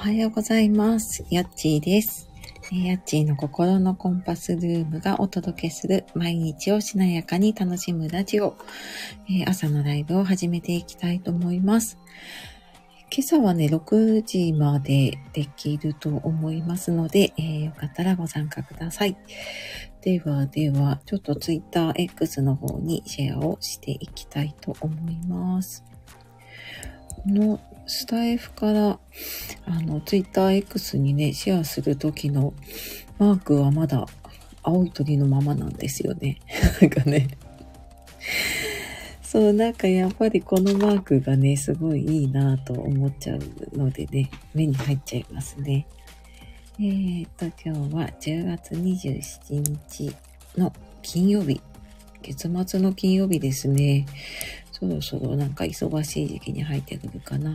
はようございます。やっちーです。えやっちーの心のコンパスルームがお届けする毎日をしなやかに楽しむラジオ、朝のライブを始めていきたいと思います。今朝はね、6時までできると思いますので、えーよかったらご参加ください。ではでは、ちょっと Twitter X の方にシェアをしていきたいと思います。のスタイフから、あの、Twitter X にね、シェアするときのマークはまだ青い鳥のままなんですよね。なんかね。そう、なんかやっぱりこのマークがね、すごいいいなと思っちゃうのでね、目に入っちゃいますね。えーと、今日は10月27日の金曜日。月末の金曜日ですね。そろそろなんか忙しい時期に入ってくるかな。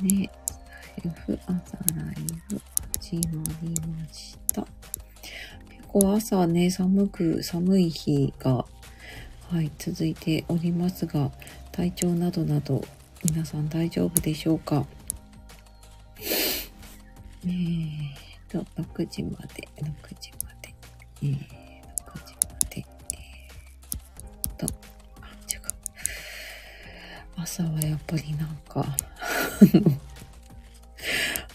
ね、F 朝ライブ始まりました。結構朝ね、寒く、寒い日が、はい、続いておりますが、体調などなど、皆さん大丈夫でしょうか？えーと、6時まで、6時まで、えー、朝はやっぱりなんか、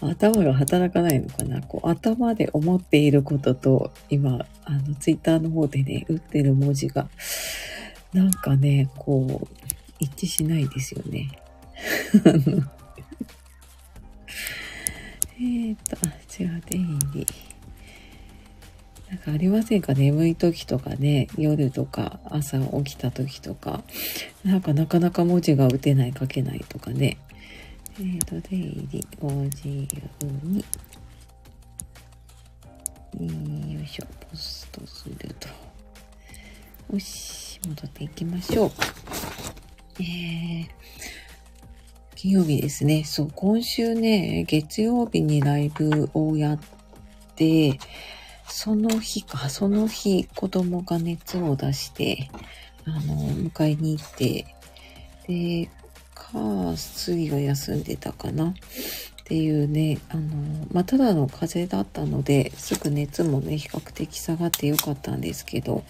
頭が働かないのかなこう、頭で思っていることと、今、あの、ツイッターの方でね、打ってる文字が、なんかね、こう、一致しないですよね。えーと、あ、違う、出入り。なんかありませんか？眠い時とかね、夜とか朝起きた時とか、なんかなかなか文字が打てない、書けないとかね。えーと、出入り、ご自由に、よいしょ、ポストすると。よし、戻っていきましょう。えー、金曜日ですね。そう、今週ね、月曜日にライブをやって、その日か、その日、子供が熱を出して、あの、迎えに行って、で、か、水が休んでたかな？っていうね、あの、まあ、ただの風邪だったので、すぐ熱もね、比較的下がってよかったんですけど、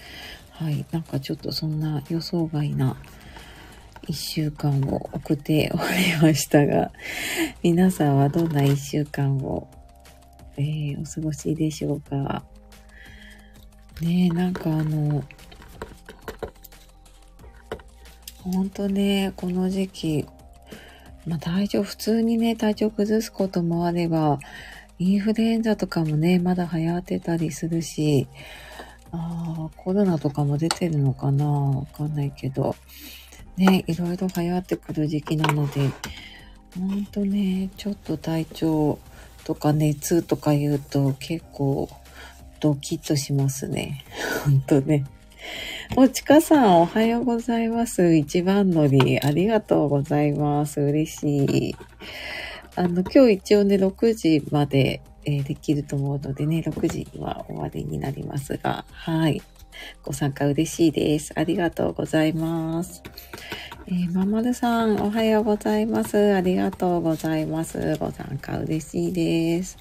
はい、なんかちょっとそんな予想外な一週間を送っておりましたが、皆さんはどんな一週間を、えーお過ごしでしょうか。ねえ、なんかあの、ほんとね、この時期、まあ体調、普通にね、体調崩すこともあれば、インフルエンザとかもね、まだ流行ってたりするし、あコロナとかも出てるのかなわかんないけど、ね、いろいろ流行ってくる時期なので、ほんとね、ちょっと体調とか熱とか言うと結構ドキッとしますね。ほんとね。おちかさん、おはようございます。一番乗り、ありがとうございます。嬉しい。あの、今日一応ね、6時まで、えーできると思うのでね、6時は終わりになりますが、はい。ご参加嬉しいです。ありがとうございます。えーままるさん、おはようございます。ありがとうございます。ご参加嬉しいです。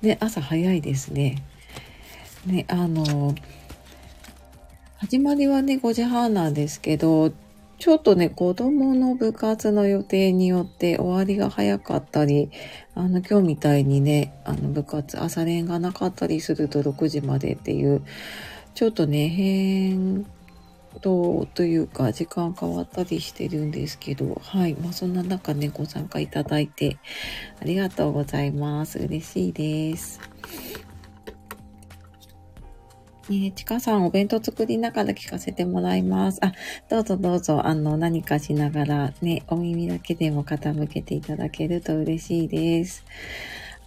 ね、朝早いですね。ね、あの、始まりはね、5時半なんですけど、ちょっとね、子供の部活の予定によって終わりが早かったり、あの、今日みたいにね、あの、部活、朝練がなかったりすると6時までっていう、ちょっとね、変動というか、時間変わったりしてるんですけど、はい。まあ、そんな中ね、ご参加いただいて、ありがとうございます。嬉しいです。え、ちかさん、お弁当作りながら聞かせてもらいます。あ、どうぞどうぞ、あの、何かしながらね、お耳だけでも傾けていただけると嬉しいです。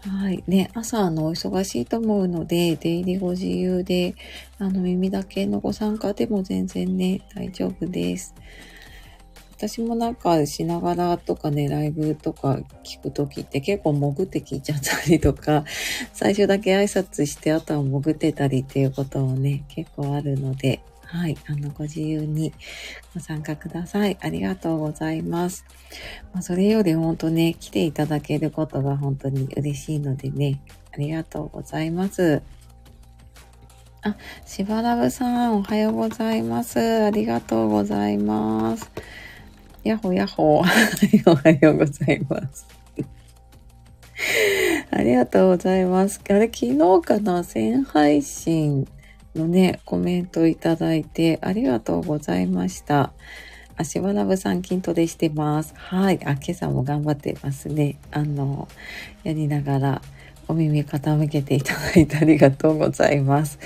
はい。ね、朝、あの、お忙しいと思うので、出入りご自由で、あの、耳だけのご参加でも全然ね、大丈夫です。私もなんかしながらとかね、ライブとか聞くときって結構潜って聞いちゃったりとか、最初だけ挨拶してあとは潜ってたりっていうこともね、結構あるので、はい。あの、ご自由にご参加ください。ありがとうございます。まあ、それより本当ね、来ていただけることが本当に嬉しいのでね、ありがとうございます。あ、しばらぶさん、おはようございます。ありがとうございます。やほやほ。おはようございます。ありがとうございます。あれ、昨日かな、1000配信のね、コメントいただいてありがとうございました。あ、しばらぶさん筋トレしてます。はい。あ、今朝も頑張ってますね。あの、やりながらお耳傾けていただいてありがとうございます。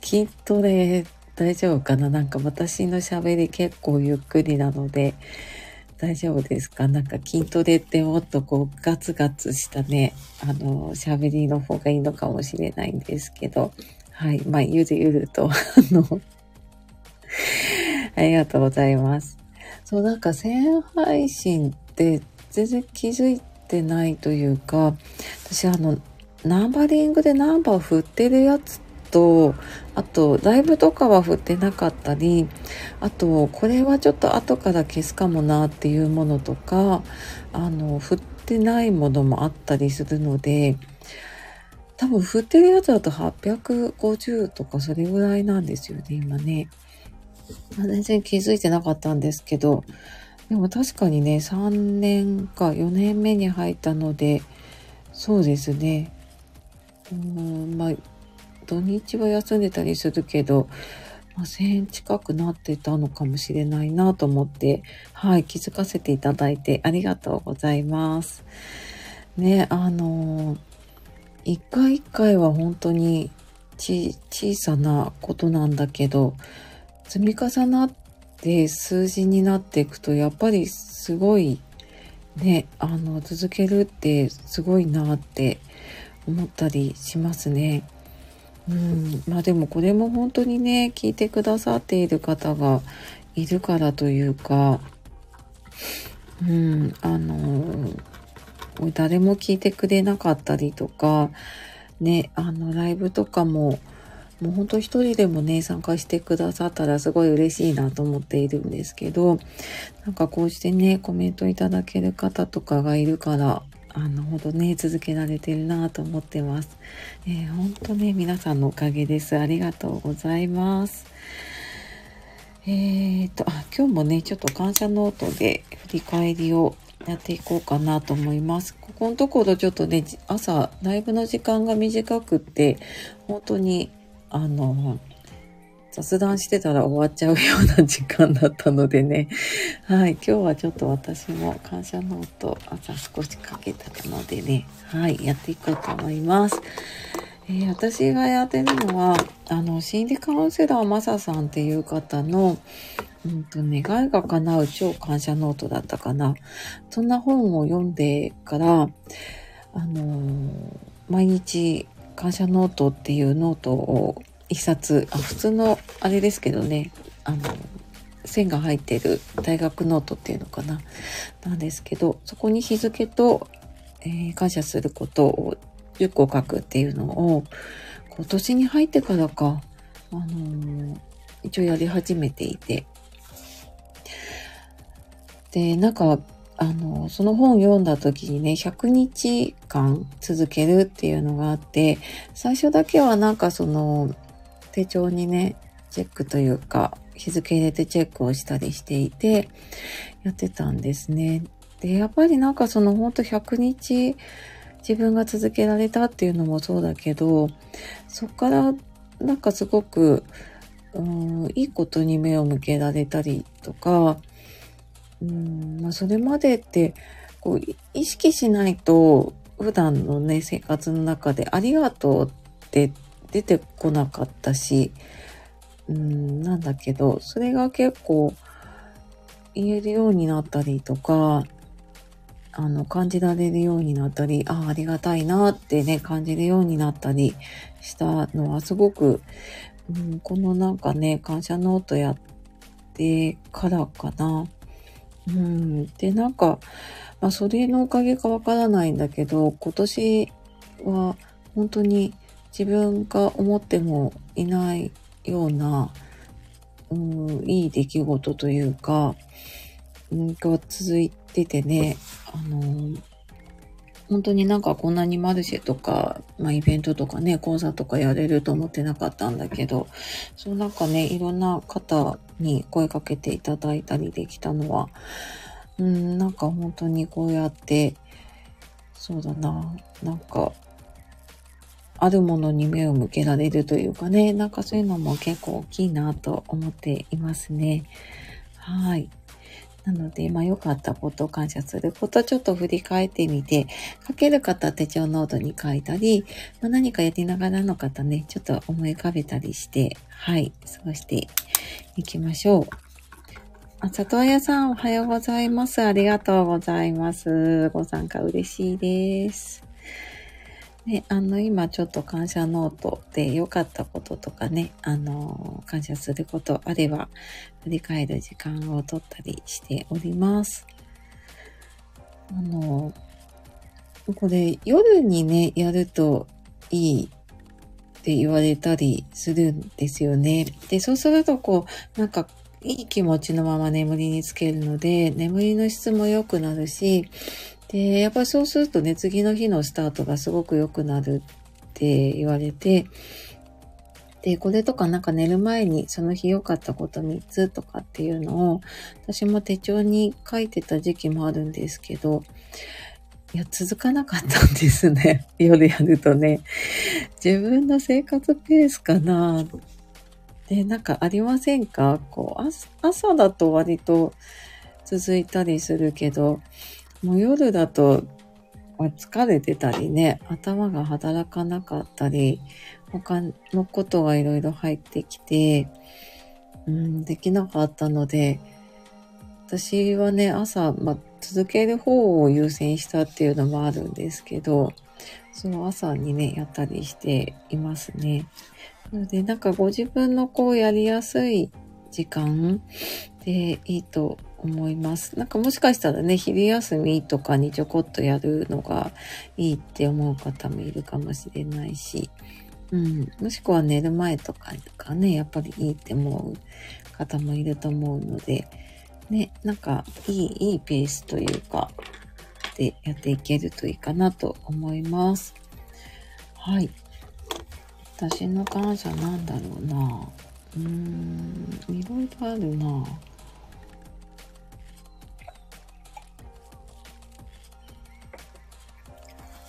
筋トレ大丈夫かな？なんか私の喋り結構ゆっくりなので、大丈夫ですか？なんか筋トレってもっとこうガツガツしたね、あの、喋りの方がいいのかもしれないんですけど、はい。まあ、ゆるゆると、あの、ありがとうございます。そう、なんか、線配信って全然気づいてないというか、私、あの、ナンバリングでナンバー振ってるやつと、あと、ライブとかは振ってなかったり、あと、これはちょっと後から消すかもなっていうものとか、あの、振ってないものもあったりするので、多分振ってるやつだと850とかそれぐらいなんですよね、今ね。全然気づいてなかったんですけど、でも確かにね、3年か4年目に入ったので、そうですね。うん、まあ、土日は休んでたりするけど、まあ、1000円近くなってたのかもしれないなと思って、はい、気づかせていただいてありがとうございます。ね、あのー一回一回は本当にち小さなことなんだけど、積み重なって数字になっていくと、やっぱりすごいね、あの、続けるってすごいなって思ったりしますね。うん、まあでもこれも本当にね、聞いてくださっている方がいるからというか、うん、あの、誰も聞いてくれなかったりとか、ね、あの、ライブとかも、もうほんと一人でもね、参加してくださったらすごい嬉しいなと思っているんですけど、なんかこうしてね、コメントいただける方とかがいるから、あの、ほどね、続けられてるなと思ってます。えー、ほんとね、皆さんのおかげです。ありがとうございます。えーと、あ、今日もね、ちょっと感謝ノートで振り返りをやっていこうかなと思います。ここのところちょっとね、朝、ライブの時間が短くって、本当に、あの、雑談してたら終わっちゃうような時間だったのでね。はい。今日はちょっと私も感謝ノート朝少しかけたのでね。はい。やっていこうと思います。えー、私がやってるのは、あの、心理カウンセラーまささんっていう方の、うんと、願いが叶う超感謝ノートだったかな。そんな本を読んでから、あの、毎日感謝ノートっていうノートを一冊、あ、普通のあれですけどね、あの、線が入ってる大学ノートっていうのかな。なんですけど、そこに日付と、えー、感謝することを10個書くっていうのを、今年に入ってからか、あのー、一応やり始めていて、で、なんか、あの、その本読んだ時にね、100日間続けるっていうのがあって、最初だけはなんかその、手帳にね、チェックというか、日付入れてチェックをしたりしていて、やってたんですね。で、やっぱりなんかそのほんと100日自分が続けられたっていうのもそうだけど、そっからなんかすごく、うん、いいことに目を向けられたりとか、うんまあ、それまでってこう意識しないと普段のね生活の中でありがとうって出てこなかったしうんなんだけどそれが結構言えるようになったりとかあの感じられるようになったりああありがたいなってね感じるようになったりしたのはすごく、うん、このなんかね感謝ノートやってからかな。うん。で、なんか、まあ、それのおかげかわからないんだけど、今年は本当に自分が思ってもいないような、うん、いい出来事というか、うん、が続いててね、あのー、本当になんかこんなにマルシェとか、まあイベントとかね、講座とかやれると思ってなかったんだけど、そのなんかね、いろんな方に声かけていただいたりできたのは、うん、なんか本当にこうやって、そうだな、なんか、あるものに目を向けられるというかね、なんかそういうのも結構大きいなと思っていますね。はい。なので、まあ良かったこと、感謝すること、ちょっと振り返ってみて、書ける方は手帳ノートに書いたり、まあ、何かやりながらの方ね、ちょっと思い浮かべたりして、はい、過ごしていきましょう。あ、里親さんおはようございます。ありがとうございます。ご参加嬉しいです。ね、あの、今ちょっと感謝ノートで良かったこととかね、あの、感謝することあれば、振り返る時間を取ったりしております。あの、これ、夜にね、やるといいって言われたりするんですよね。で、そうするとこう、なんか、いい気持ちのまま眠りにつけるので、眠りの質も良くなるし、で、やっぱりそうするとね、次の日のスタートがすごく良くなるって言われて、で、これとかなんか寝る前にその日良かったこと3つとかっていうのを、私も手帳に書いてた時期もあるんですけど、いや、続かなかったんですね。夜やるとね。自分の生活ペースかなで、なんかありませんか？こう、朝だと割と続いたりするけど、もう夜だと、疲れてたりね、頭が働かなかったり、他のことがいろいろ入ってきて、うん、できなかったので、私はね、朝、まあ、続ける方を優先したっていうのもあるんですけど、その朝にね、やったりしていますね。なので、なんかご自分のこうやりやすい時間でいいと思います。なんかもしかしたらね、昼休みとかにちょこっとやるのがいいって思う方もいるかもしれないし、うん、もしくは寝る前とかがね、やっぱりいいって思う方もいると思うので、ね、なんかいい、いいペースというか、でやっていけるといいかなと思います。はい。私の感謝なんだろうな。うーん、いろいろあるな。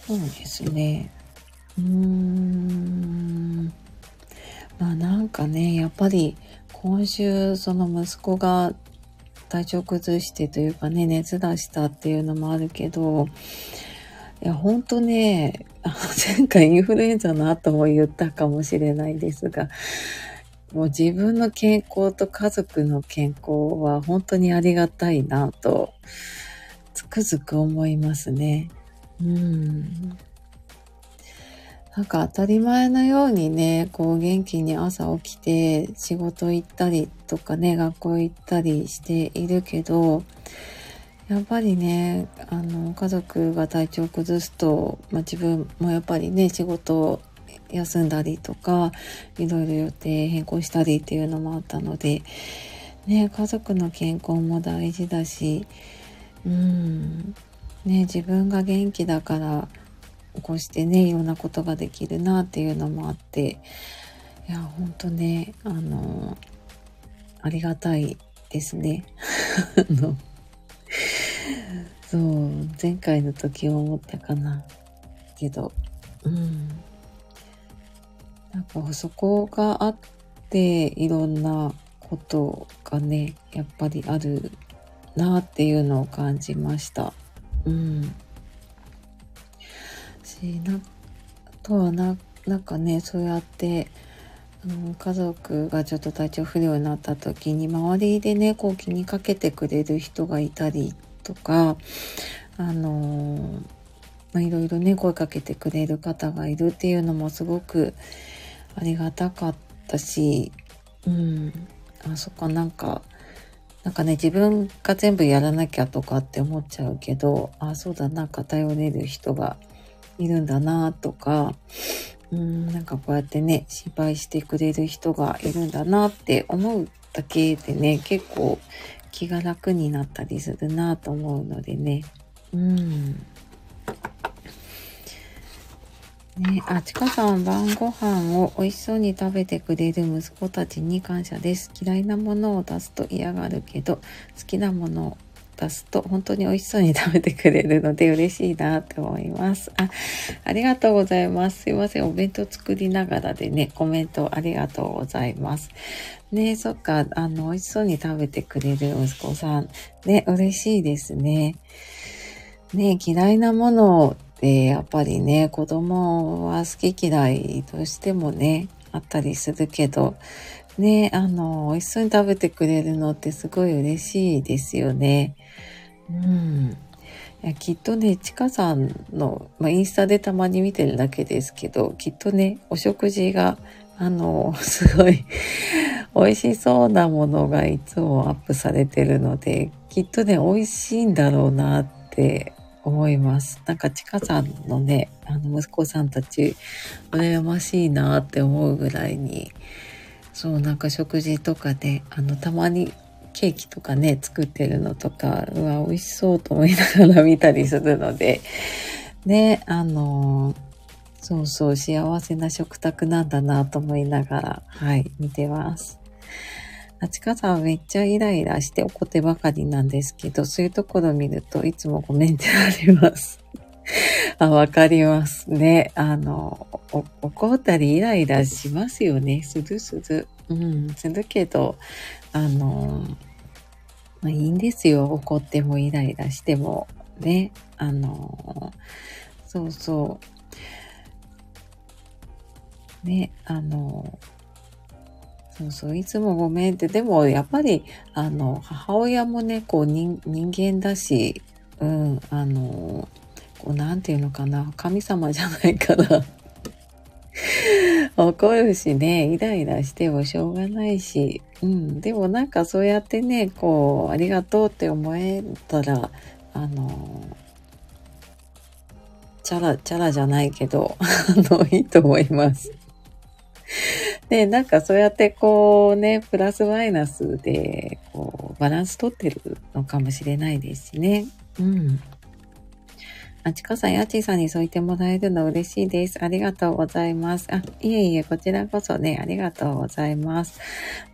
そうですね。うーん。まあなんかね、やっぱり今週その息子が体調崩してというかね、熱出したっていうのもあるけど、いや、ほんとね、前回インフルエンザの後も言ったかもしれないですが、もう自分の健康と家族の健康は本当にありがたいなと、つくづく思いますね。うん。なんか当たり前のようにね、こう元気に朝起きて仕事行ったりとかね、学校行ったりしているけど、やっぱりね、あの、家族が体調崩すと、まあ、自分もやっぱりね、仕事を休んだりとか、いろいろ予定変更したりっていうのもあったので、ね、家族の健康も大事だし、うん、ね、自分が元気だから起こしてねいろんなことができるなっていうのもあっていやほんとねあのありがたいですね。そう前回の時思ったかなけどうんなんかそこがあっていろんなことがねやっぱりあるなっていうのを感じました。うん。し、な、とはな、なん。かね、そうやって、あの家族がちょっと体調不良になった時に周りでねこう気にかけてくれる人がいたりとかあのま、いろいろね声かけてくれる方がいるっていうのもすごくありがたかったしうん。あそっかなん。かなんかね、自分が全部やらなきゃとかって思っちゃうけど、ああ、そうだ、なんか頼れる人がいるんだなとか、うん、なんかこうやってね、心配してくれる人がいるんだなって思うだけでね、結構気が楽になったりするなと思うのでね。うん。ね、あ、ちかさん晩ご飯を美味しそうに食べてくれる息子たちに感謝です。嫌いなものを出すと嫌がるけど、好きなものを出すと本当に美味しそうに食べてくれるので嬉しいなって思います。あ、ありがとうございます。すいません。お弁当作りながらでね、コメントありがとうございます。ねそっか、あの、美味しそうに食べてくれる息子さん。ね、嬉しいですね。ね嫌いなものをで、やっぱりね、子供は好き嫌いとしてもね、あったりするけど、ね、あの、美味しそうに食べてくれるのってすごい嬉しいですよね。うん。いやきっとね、ちかさんの、まあ、インスタでたまに見てるだけですけど、きっとね、お食事が、あの、すごい美味しそうなものがいつもアップされてるので、きっとね、美味しいんだろうなって思います。なんか、ちかさんのね、あの、息子さんたち、羨ましいなって思うぐらいに、そう、なんか食事とかで、あの、たまにケーキとかね、作ってるのとか、うわ、美味しそうと思いながら見たりするので、ね、あのそうそう、幸せな食卓なんだなと思いながら、はい、見てます。あちかさんめっちゃイライラして怒ってばかりなんですけど、そういうところ見るといつもごめんってなります。あ、わかりますね。あの、怒ったりイライラしますよね。するする。うん、するけど、あの、まあ、いいんですよ。怒ってもイライラしても。ね。あの、そうそう。ね、あの、そうそう、いつもごめんって、でもやっぱり、あの、母親もね、こう人間だし、うん、あの、こう、なんていうのかな、神様じゃないから、怒るしね、イライラしてもしょうがないし、うん、でもなんかそうやってね、こう、ありがとうって思えたら、あの、チャラ、チャラじゃないけど、あの、いいと思います。で、なんかそうやってこうね、プラスマイナスで、こう、バランス取ってるのかもしれないですしね。うん。あちかさん、やちさんにそう言ってもらえるの嬉しいです。ありがとうございます。あ、いえいえ、こちらこそね、ありがとうございます。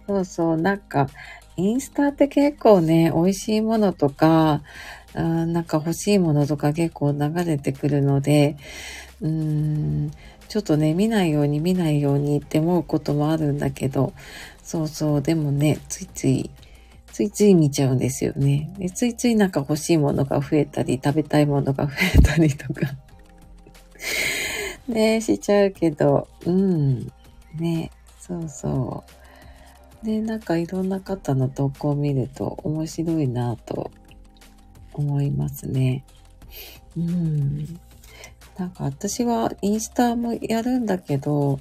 そうそう、なんか、インスタって結構ね、美味しいものとか、あなんか欲しいものとか結構流れてくるので、うーん、ちょっとね、見ないように見ないようにって思うこともあるんだけど、そうそう、でもね、ついついついつい見ちゃうんですよね。でついついなんか欲しいものが増えたり、食べたいものが増えたりとか ね、しちゃうけど、うん。ね、そうそう。で、なんかいろんな方の投稿を見ると面白いなと思いますね。うん。なんか私はインスタもやるんだけど、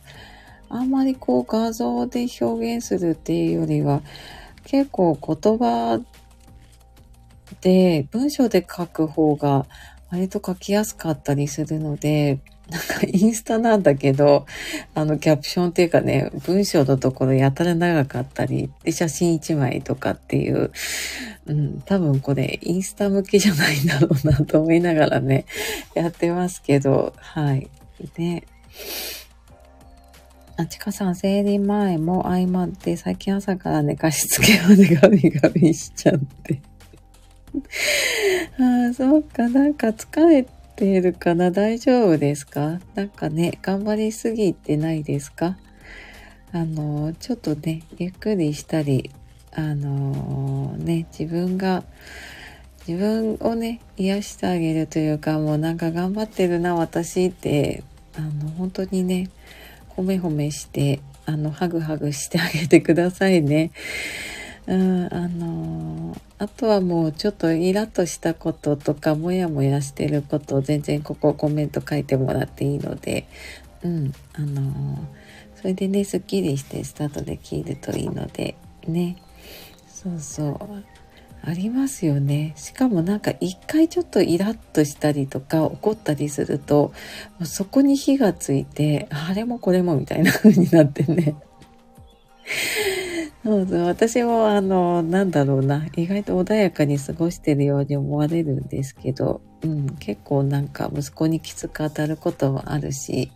あんまりこう画像で表現するっていうよりは、結構言葉で文章で書く方が割と書きやすかったりするので、なんかインスタなんだけど、あのキャプションっていうかね、文章のところやたら長かったり、で、写真一枚とかっていう、うん、多分これインスタ向けじゃないんだろうなと思いながらね、やってますけど、はい。で、あちかさん、生理前も相まって、最近朝から寝かしつけまでガビガビしちゃって。ああ、そうか、なんか疲れてるかな？大丈夫ですか？なんかね、頑張りすぎてないですか？あの、ちょっとね、ゆっくりしたり、あのね、自分が、自分をね、癒してあげるというか、もうなんか頑張ってるな、私って、あの、本当にね、褒め褒めして、あの、ハグハグしてあげてくださいね。うん、あのあとはもうちょっとイラッとしたこととか、もやもやしてること全然ここコメント書いてもらっていいので、うん、あのそれでね、スッキリしてスタートできるといいので、ね。そうそう。ありますよね。しかもなんか一回ちょっとイラッとしたりとか怒ったりすると、そこに火がついて、あれもこれもみたいな風になってね。そうそう。私も、あの、なんだろうな。意外と穏やかに過ごしてるように思われるんですけど、うん、結構なんか息子にきつく当たることもあるし、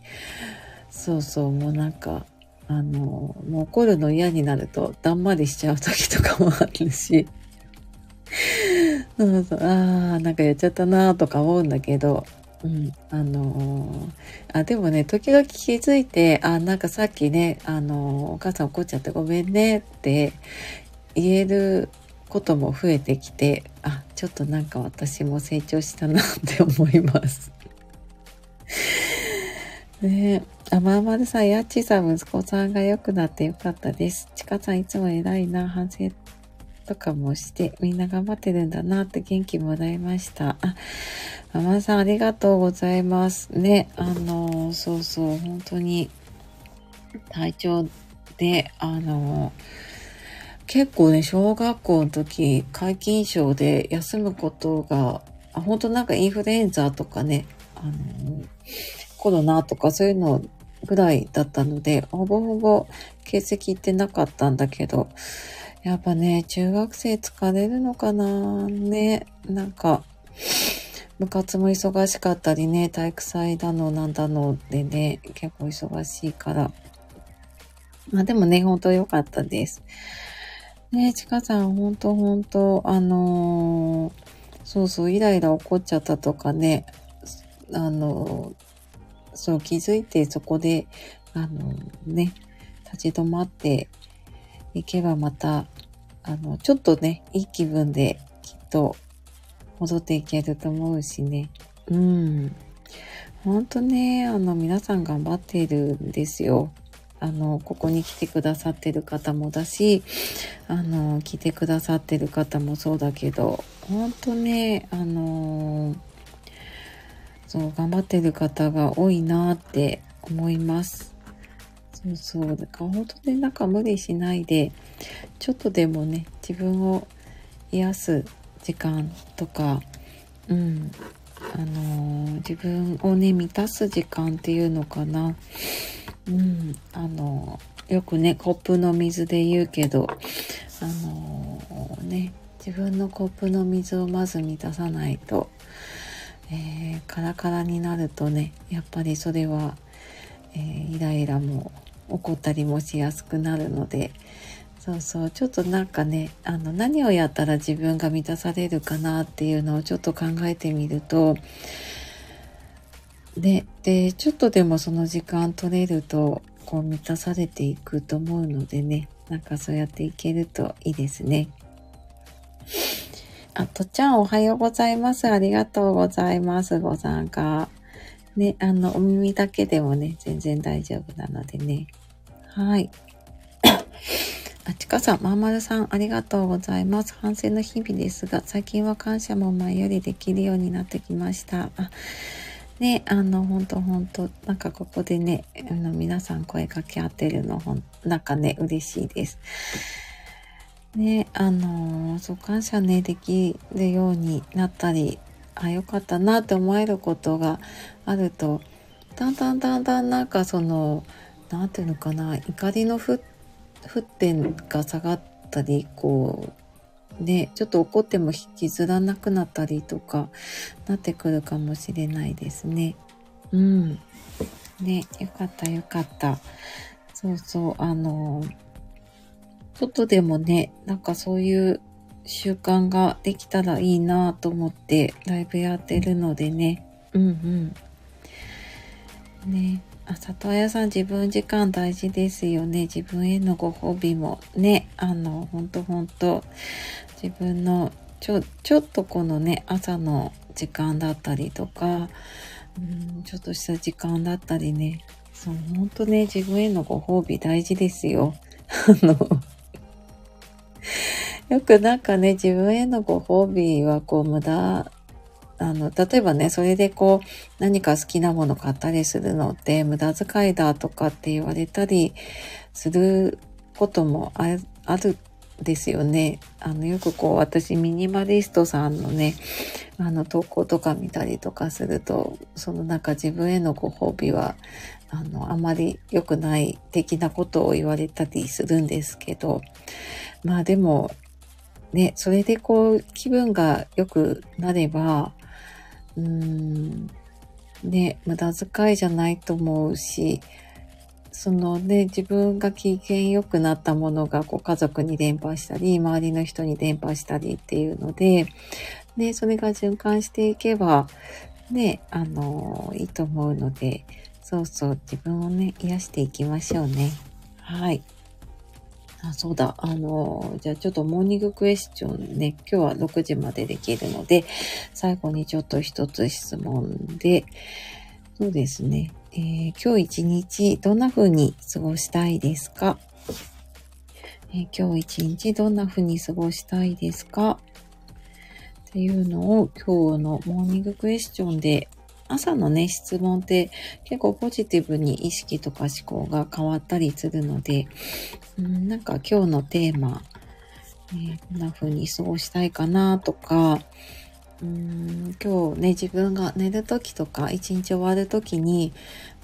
そうそう、もうなんか、あの、もう怒るの嫌になると、だんまりしちゃう時とかもあるし、そうそう、ああ、なんかやっちゃったなとか思うんだけど、うん、あのー、あ、でもね、時々気づいて、あ、なんかさっきね、あのー、お母さん怒っちゃってごめんねって言えることも増えてきて、あ、ちょっとなんか私も成長したなって思います。ねあ、まんまるさん、やっちさん、息子さんが良くなってよかったです。ちかさん、いつも偉いな、反省とかもして、みんな頑張ってるんだなって元気もらいました。あ、ママさんありがとうございます。ね、あの、そうそう、本当に、体調で、あの、結構ね、小学校の時、皆勤賞で休むことが、あ本当なんかインフルエンザとかね、あの、コロナとかそういうのぐらいだったので、ほぼほぼ欠席ってなかったんだけど、やっぱね、中学生疲れるのかなね。なんか、部活も忙しかったりね、体育祭だのなんだのでね、結構忙しいから。まあでもね、ほんと良かったです。ねちかさん、ほんとほんと、あのー、そうそう、イライラ起こっちゃったとかね、あのー、そう気づいてそこで、あのー、ね、立ち止まっていけばまたあの、ちょっとね、いい気分できっと戻っていけると思うしね。うん。ほんとね、あの、皆さん頑張っているんですよ。あの、ここに来てくださってる方もだし、あの、来てくださってる方もそうだけど、ほんとね、あのそう、頑張ってる方が多いなって思います。そうそう。だから本当になんか無理しないで、ちょっとでもね、自分を癒す時間とか、うん、あのー、自分をね、満たす時間っていうのかな。うん、あのー、よくね、コップの水で言うけど、あのー、ね、自分のコップの水をまず満たさないと、えー、カラカラになるとね、やっぱりそれは、えー、イライラも起こったりもしやすくなるのでそうそうちょっとなんかねあの何をやったら自分が満たされるかなっていうのをちょっと考えてみるとででちょっとでもその時間取れるとこう満たされていくと思うのでねなんかそうやっていけるといいですね。あ、とちゃんおはようございます。ありがとうございます。ご参加。ね、あの、お耳だけでもね、全然大丈夫なのでね。はい。あちかさん、まんまるさん、ありがとうございます。反省の日々ですが、最近は感謝も前よりできるようになってきました。あね、あの、ほんとほんと、なんかここでね、あの、皆さん声かけ合ってるの、ほん、なんかね、嬉しいです。ね、あのそう、感謝ね、できるようになったり、あ、よかったなって思えることがあると、だんだんだんだんなんかその、なんていうのかな、怒りの沸点が下がったり、こう、ね、ちょっと怒っても引きずらなくなったりとか、なってくるかもしれないですね。うん。ね、よかったよかった。そうそう、あの、ちょっとでもね、なんかそういう習慣ができたらいいなと思ってライブやってるのでね。うんうん。ね。あ、里親さん自分時間大事ですよね。自分へのご褒美もね。あの、ほんとほんと自分のちょ、ちょっとこのね、朝の時間だったりとか、うん、ちょっとした時間だったりね。そう、ほんとね、自分へのご褒美大事ですよ。あのよくなんかね、自分へのご褒美はこう無駄、あの、例えばね、それでこう、何か好きなもの買ったりするのって無駄遣いだとかって言われたりすることもあるですよね。あの、よくこう、私、ミニマリストさんのね、あの、投稿とか見たりとかすると、そのなんか自分へのご褒美は、あの、あまり良くない的なことを言われたりするんですけど、まあでも、ね、それでこう、気分が良くなれば、うーん、ね、無駄遣いじゃないと思うし、そのね、自分が機嫌良くなったものがこう家族に伝播したり、周りの人に伝播したりっていうので、ね、それが循環していけば、ね、あの、いいと思うので、そうそう、自分をね、癒していきましょうね。はい。あ、そうだ。あの、じゃあちょっとモーニングクエスチョンね、今日は6時までできるので、最後にちょっと一つ質問で、そうですね。えー、今日一日どんな風に過ごしたいですか、えー、今日一日どんな風に過ごしたいですか？っていうのを今日のモーニングクエスチョンで朝のね、質問って結構ポジティブに意識とか思考が変わったりするので、うん、なんか今日のテーマ、えー、こんな風に過ごしたいかなとか、うーん今日ね、自分が寝る時とか、一日終わる時に、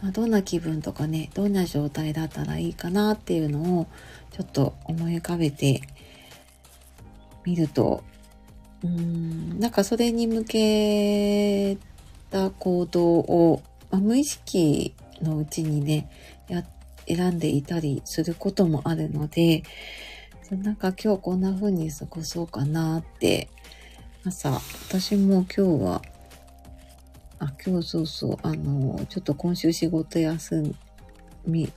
まあ、どんな気分とかね、どんな状態だったらいいかなっていうのを、ちょっと思い浮かべてみると、うん、なんかそれに向けてた行動を、まあ、無意識のうちにね、や、選んでいたりすることもあるので、なんか今日こんな風に過ごそうかなって朝、私も今日は、あ、今日そうそう、あの、ちょっと今週仕事休み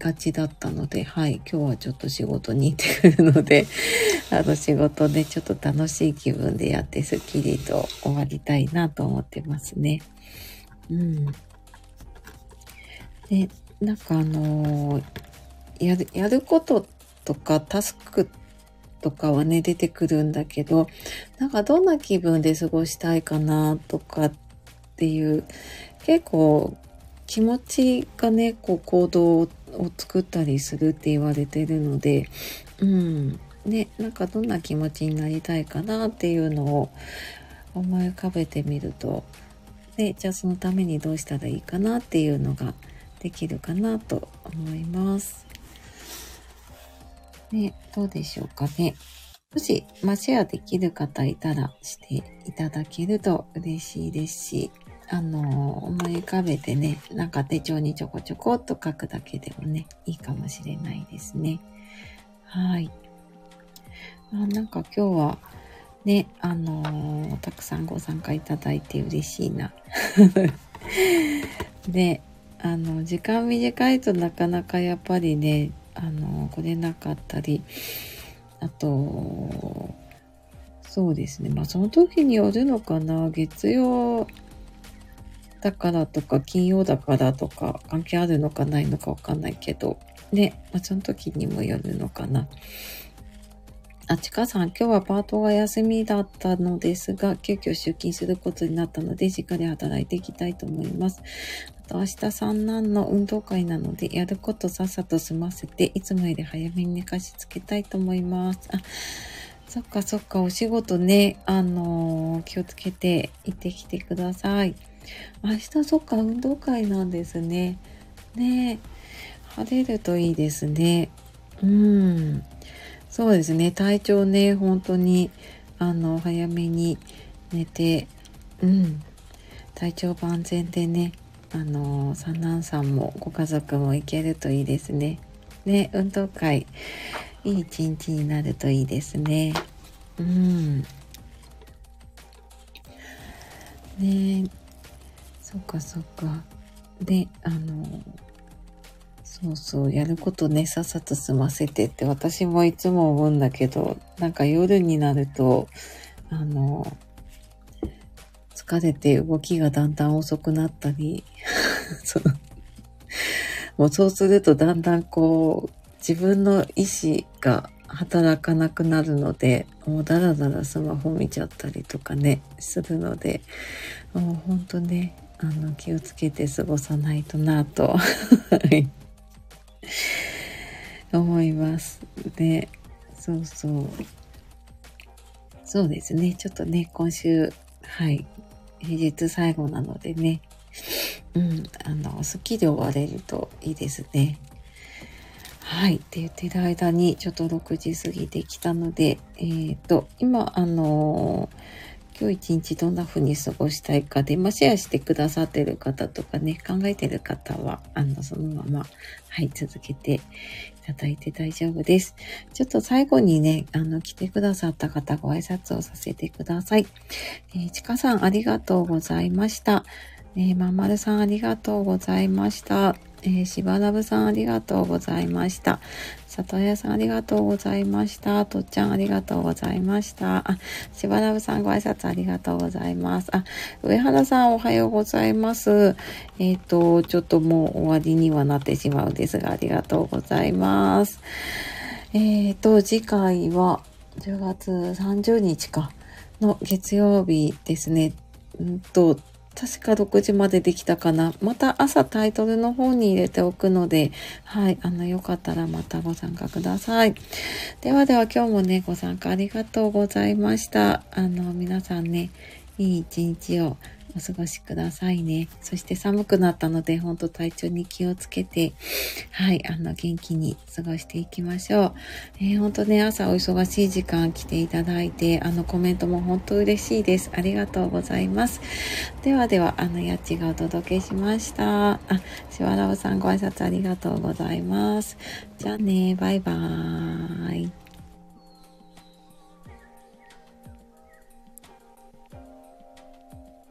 がちだったので、はい、今日はちょっと仕事に行ってくるので、あの仕事でちょっと楽しい気分でやってスッキリと終わりたいなと思ってますね。うん。で、なんかあのやる、やることとかタスクとかはね、出てくるんだけど、なんかどんな気分で過ごしたいかなとかっていう、結構気持ちがね、こう行動をを作ったりするって言われてるので、うん。ね、なんかどんな気持ちになりたいかなっていうのを思い浮かべてみると、で、じゃあそのためにどうしたらいいかなっていうのができるかなと思います。ね、どうでしょうかね。もし、まあ、シェアできる方いたらしていただけると嬉しいですし、あの、思い浮かべてね、なんか手帳にちょこちょこっと書くだけでもね、いいかもしれないですね。はい。あなんか今日は、ね、あのー、たくさんご参加いただいて嬉しいな。で、あの、時間短いとなかなかやっぱりね、あの、来れなかったり、あと、そうですね。まあ、その時によるのかな。月曜だからとか、金曜だからとか、関係あるのかないのかわかんないけど、ね、まあ、その時にもよるのかな。あ、ちかさん、今日はパートが休みだったのですが、急遽出勤することになったので、しっかり働いていきたいと思います。あと明日三男の運動会なので、やることさっさと済ませて、いつもより早めに寝かしつけたいと思います。あ、そっかそっか、お仕事ね、あのー、気をつけて行ってきてください。明日そっか、運動会なんですね。ね晴れるといいですね。うん。そうですね、体調ね、本当に、あの、早めに寝て、うん。体調万全でね、あの三男さんもご家族も行けるといいですね。ね、運動会、いい一日になるといいですね。うん。ねそっかそっか。で、あの、そうそう、やることね、さっさと済ませてって私もいつも思うんだけど、なんか夜になると、あの、疲れて動きがだんだん遅くなったり、その、もうそうするとだんだんこう、自分の意志が働かなくなるので、もうだらだらスマホ見ちゃったりとかね、するので、もうほんとね、あの、気をつけて過ごさないとなと、思います。で、そうそう。そうですね。ちょっとね、今週、はい。平日最後なのでね。うん。あの、スッキリ終われるといいですね。はい。って言ってる間に、ちょっと6時過ぎてきたので、えっ、ー、と、今、あのー、今日一日どんな風に過ごしたいかで、まあ、シェアしてくださってる方とかね、考えてる方は、あの、そのまま、はい、続けていただいて大丈夫です。ちょっと最後にね、あの、来てくださった方ご挨拶をさせてください。えー、ちかさんありがとうございました。えー、まんまるさんありがとうございました。えー、しばらぶさんありがとうございました。里屋さんありがとうございました。とっちゃんありがとうございました。あ、しばらぶさんご挨拶ありがとうございます。あ、上原さんおはようございます。えっ、ー、と、ちょっともう終わりにはなってしまうんですが、ありがとうございます。えっ、ー、と、次回は10月30日かの月曜日ですね。んと、確か6時までできたかな。また朝タイトルの方に入れておくので、はい、あの、よかったらまたご参加ください。ではでは今日もね、ご参加ありがとうございました。あの、皆さんね、いい一日をお過ごしくださいね。そして寒くなったので、ほんと体調に気をつけて、はい、あの、元気に過ごしていきましょう。えー、ほんとね、朝お忙しい時間来ていただいて、あの、コメントも本当嬉しいです。ありがとうございます。ではでは、あの、やっちがお届けしました。あ、しわらおさんご挨拶ありがとうございます。じゃあね、バイバーイ。